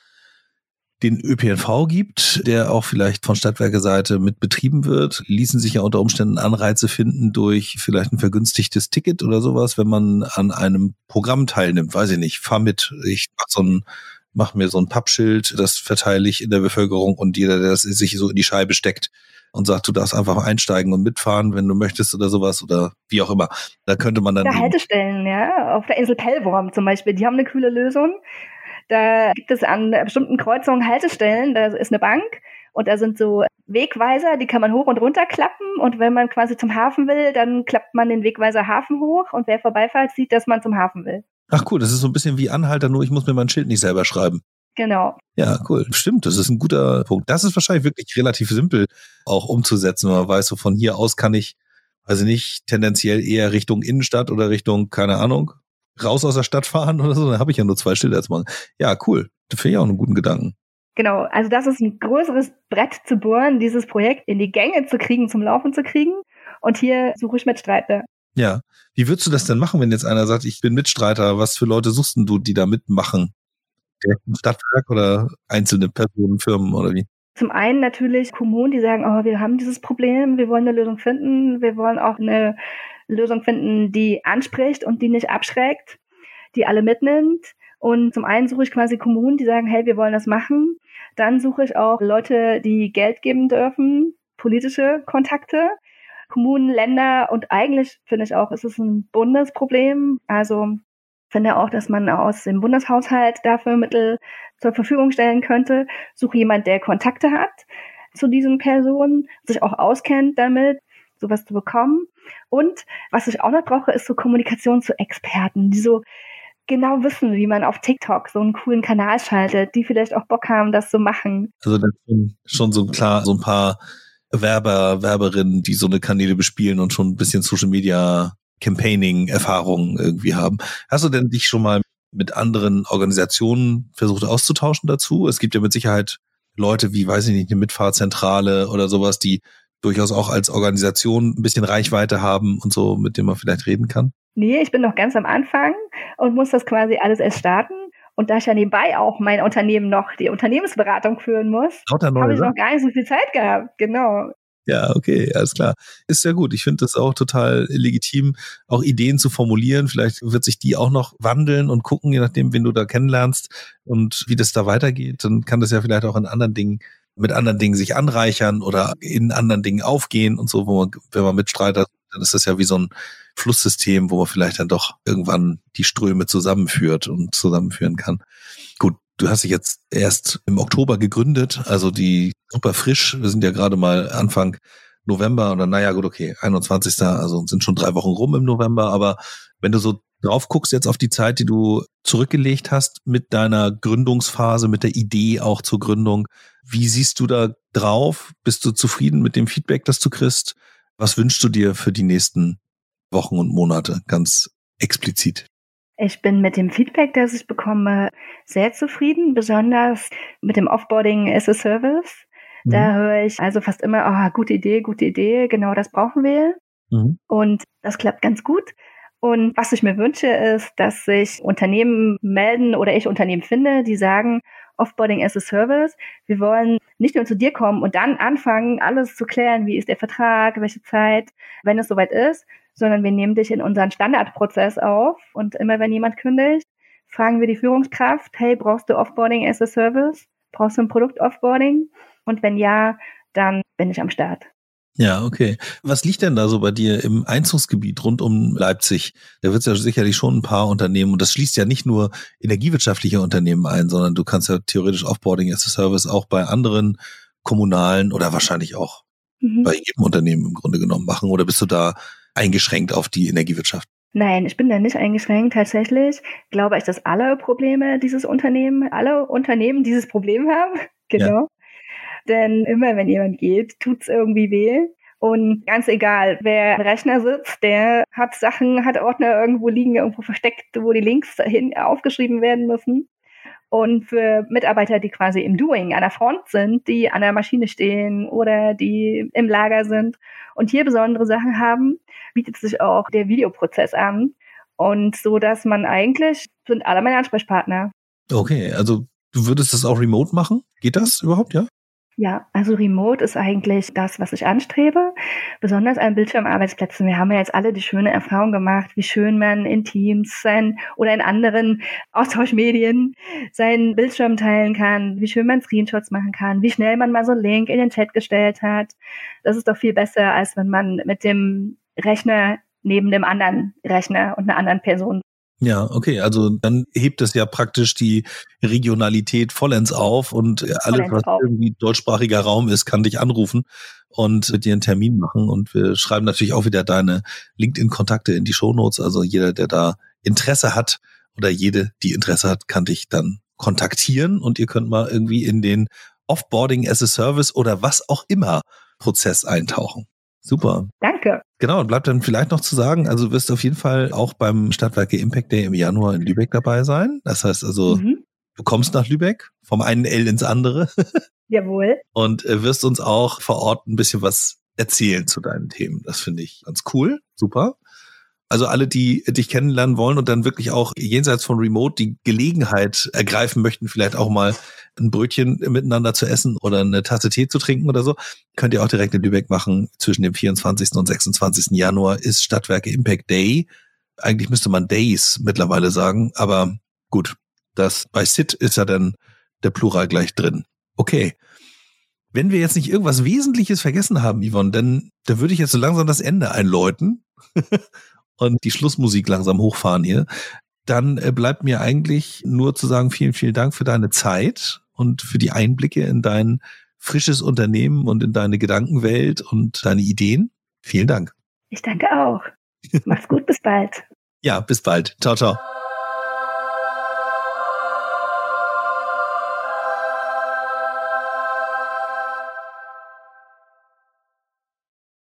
A: den ÖPNV gibt, der auch vielleicht von Stadtwerke-Seite mit betrieben wird, ließen sich ja unter Umständen Anreize finden durch vielleicht ein vergünstigtes Ticket oder sowas, wenn man an einem Programm teilnimmt. Weiß ich nicht, fahr mit, ich mach so ein mache mir so ein Pappschild, das verteile ich in der Bevölkerung und jeder, der das sich so in die Scheibe steckt und sagt, du darfst einfach einsteigen und mitfahren, wenn du möchtest oder sowas oder wie auch immer. Da könnte man dann.
B: Da Haltestellen, ja, auf der Insel Pellworm zum Beispiel, die haben eine kühle Lösung. Da gibt es an bestimmten Kreuzungen Haltestellen, da ist eine Bank Und da sind so Wegweiser, die kann man hoch und runter klappen. Und wenn man quasi zum Hafen will, dann klappt man den Wegweiser Hafen hoch. Und wer vorbeifährt, sieht, dass man zum Hafen will.
A: Ach cool, das ist so ein bisschen wie Anhalter, nur ich muss mir mein Schild nicht selber schreiben.
B: Genau.
A: Ja, cool. Stimmt, das ist ein guter Punkt. Das ist wahrscheinlich wirklich relativ simpel auch umzusetzen, wenn man weiß, so von hier aus kann ich, also nicht tendenziell eher Richtung Innenstadt oder Richtung, keine Ahnung, raus aus der Stadt fahren oder so, dann habe ich ja nur zwei Schilder zu machen. Ja, cool. Das finde ich auch einen guten Gedanken.
B: Genau, also das ist ein größeres Brett zu bohren, dieses Projekt in die Gänge zu kriegen, zum Laufen zu kriegen. Und hier suche ich Mitstreiter.
A: Ja. Wie würdest du das denn machen, wenn jetzt einer sagt, ich bin Mitstreiter? Was für Leute suchst du, die da mitmachen? Direkt ein Stadtwerk oder einzelne Personen, Firmen oder wie?
B: Zum einen natürlich Kommunen, die sagen, oh, wir haben dieses Problem, wir wollen eine Lösung finden, wir wollen auch eine Lösung finden, die anspricht und die nicht abschreckt, die alle mitnimmt. Und zum einen suche ich quasi Kommunen, die sagen, hey, wir wollen das machen. Dann suche ich auch Leute, die Geld geben dürfen, politische Kontakte. Kommunen, Länder und eigentlich finde ich auch, ist es ein Bundesproblem. Also finde auch, dass man aus dem Bundeshaushalt dafür Mittel zur Verfügung stellen könnte. Suche jemand, der Kontakte hat zu diesen Personen, sich auch auskennt damit, sowas zu bekommen. Und was ich auch noch brauche, ist so Kommunikation zu Experten, die so genau wissen, wie man auf TikTok so einen coolen Kanal schaltet, die vielleicht auch Bock haben, das zu machen.
A: Also das sind schon so klar so ein paar Werber, Werberinnen, die so eine Kanäle bespielen und schon ein bisschen Social Media Campaigning-Erfahrungen irgendwie haben. Hast du denn dich schon mal mit anderen Organisationen versucht auszutauschen dazu? Es gibt ja mit Sicherheit Leute wie, weiß ich nicht, eine Mitfahrzentrale oder sowas, die durchaus auch als Organisation ein bisschen Reichweite haben und so, mit dem man vielleicht reden kann?
B: Nee, ich bin noch ganz am Anfang und muss das quasi alles erst starten. Und da ich ja nebenbei auch mein Unternehmen noch die Unternehmensberatung führen muss, habe ich noch gar nicht so viel Zeit gehabt. Genau.
A: Ja, okay, alles klar. Ist ja gut. Ich finde das auch total legitim, auch Ideen zu formulieren. Vielleicht wird sich die auch noch wandeln und gucken, je nachdem, wen du da kennenlernst und wie das da weitergeht. Dann kann das ja vielleicht auch in anderen Dingen, mit anderen Dingen sich anreichern oder in anderen Dingen aufgehen und so, wo man, wenn man Mitstreiter, dann ist das ja wie so ein Flusssystem, wo man vielleicht dann doch irgendwann die Ströme zusammenführt und zusammenführen kann. Gut, du hast dich jetzt erst im Oktober gegründet, also die super frisch. Wir sind ja gerade mal Anfang November oder naja, gut, okay, 21. Also sind schon drei Wochen rum im November, aber wenn du so drauf guckst jetzt auf die Zeit, die du zurückgelegt hast mit deiner Gründungsphase, mit der Idee auch zur Gründung, wie siehst du da drauf? Bist du zufrieden mit dem Feedback, das du kriegst? Was wünschst du dir für die nächsten Wochen und Monate ganz explizit?
B: Ich bin mit dem Feedback, das ich bekomme, sehr zufrieden, besonders mit dem Offboarding as a Service. Mhm. Da höre ich also fast immer, oh, gute Idee, gute Idee, genau das brauchen wir. Mhm. Und das klappt ganz gut. Und was ich mir wünsche, ist, dass sich Unternehmen melden oder ich Unternehmen finde, die sagen, Offboarding as a Service. Wir wollen nicht nur zu dir kommen und dann anfangen, alles zu klären, wie ist der Vertrag, welche Zeit, wenn es soweit ist, sondern wir nehmen dich in unseren Standardprozess auf und immer wenn jemand kündigt, fragen wir die Führungskraft, hey, brauchst du Offboarding as a Service? Brauchst du ein Produkt Offboarding? Und wenn ja, dann bin ich am Start.
A: Ja, okay. Was liegt denn da so bei dir im Einzugsgebiet rund um Leipzig? Da wird es ja sicherlich schon ein paar Unternehmen und das schließt ja nicht nur energiewirtschaftliche Unternehmen ein, sondern du kannst ja theoretisch Offboarding as a Service auch bei anderen kommunalen oder wahrscheinlich auch mhm. bei jedem Unternehmen im Grunde genommen machen. Oder bist du da eingeschränkt auf die Energiewirtschaft?
B: Nein, ich bin da nicht eingeschränkt. Tatsächlich glaube ich, dass alle Probleme dieses Unternehmen, alle Unternehmen dieses Problem haben. Genau. Ja. Denn immer wenn jemand geht, tut's irgendwie weh. Und ganz egal, wer am Rechner sitzt, der hat Sachen, hat Ordner irgendwo liegen, irgendwo versteckt, wo die Links dahin aufgeschrieben werden müssen. Und für Mitarbeiter, die quasi im Doing an der Front sind, die an der Maschine stehen oder die im Lager sind und hier besondere Sachen haben, bietet sich auch der Videoprozess an. Und so, dass man eigentlich sind alle meine Ansprechpartner.
A: Okay, also du würdest das auch remote machen? Geht das überhaupt, ja?
B: Ja, also Remote ist eigentlich das, was ich anstrebe, besonders an Bildschirmarbeitsplätzen. Wir haben ja jetzt alle die schöne Erfahrung gemacht, wie schön man in Teams sein oder in anderen Austauschmedien seinen Bildschirm teilen kann, wie schön man Screenshots machen kann, wie schnell man mal so einen Link in den Chat gestellt hat. Das ist doch viel besser, als wenn man mit dem Rechner neben dem anderen Rechner und einer anderen Person
A: Ja, okay, also dann hebt es ja praktisch die Regionalität vollends auf und alles, was auf. irgendwie deutschsprachiger Raum ist, kann dich anrufen und mit dir einen Termin machen. Und wir schreiben natürlich auch wieder deine LinkedIn-Kontakte in die Shownotes. Also jeder, der da Interesse hat oder jede, die Interesse hat, kann dich dann kontaktieren und ihr könnt mal irgendwie in den Offboarding as a Service oder was auch immer Prozess eintauchen. Super.
B: Danke.
A: Genau, und bleibt dann vielleicht noch zu sagen, also du wirst auf jeden Fall auch beim Stadtwerke Impact Day im Januar in Lübeck dabei sein. Das heißt also, mhm. du kommst nach Lübeck, vom einen L ins andere.
B: Jawohl.
A: Und äh, wirst uns auch vor Ort ein bisschen was erzählen zu deinen Themen. Das finde ich ganz cool. Super. Also alle, die dich kennenlernen wollen und dann wirklich auch jenseits von Remote die Gelegenheit ergreifen möchten, vielleicht auch mal ein Brötchen miteinander zu essen oder eine Tasse Tee zu trinken oder so, könnt ihr auch direkt in Lübeck machen. Zwischen dem 24. und 26. Januar ist Stadtwerke Impact Day. Eigentlich müsste man Days mittlerweile sagen, aber gut, das bei SIT ist ja dann der Plural gleich drin. Okay. Wenn wir jetzt nicht irgendwas Wesentliches vergessen haben, Yvonne, dann, dann würde ich jetzt so langsam das Ende einläuten und die Schlussmusik langsam hochfahren hier, dann äh, bleibt mir eigentlich nur zu sagen, vielen, vielen Dank für deine Zeit und für die Einblicke in dein frisches Unternehmen und in deine Gedankenwelt und deine Ideen. Vielen Dank.
B: Ich danke auch. Mach's gut, bis bald.
A: Ja, bis bald. Ciao, ciao.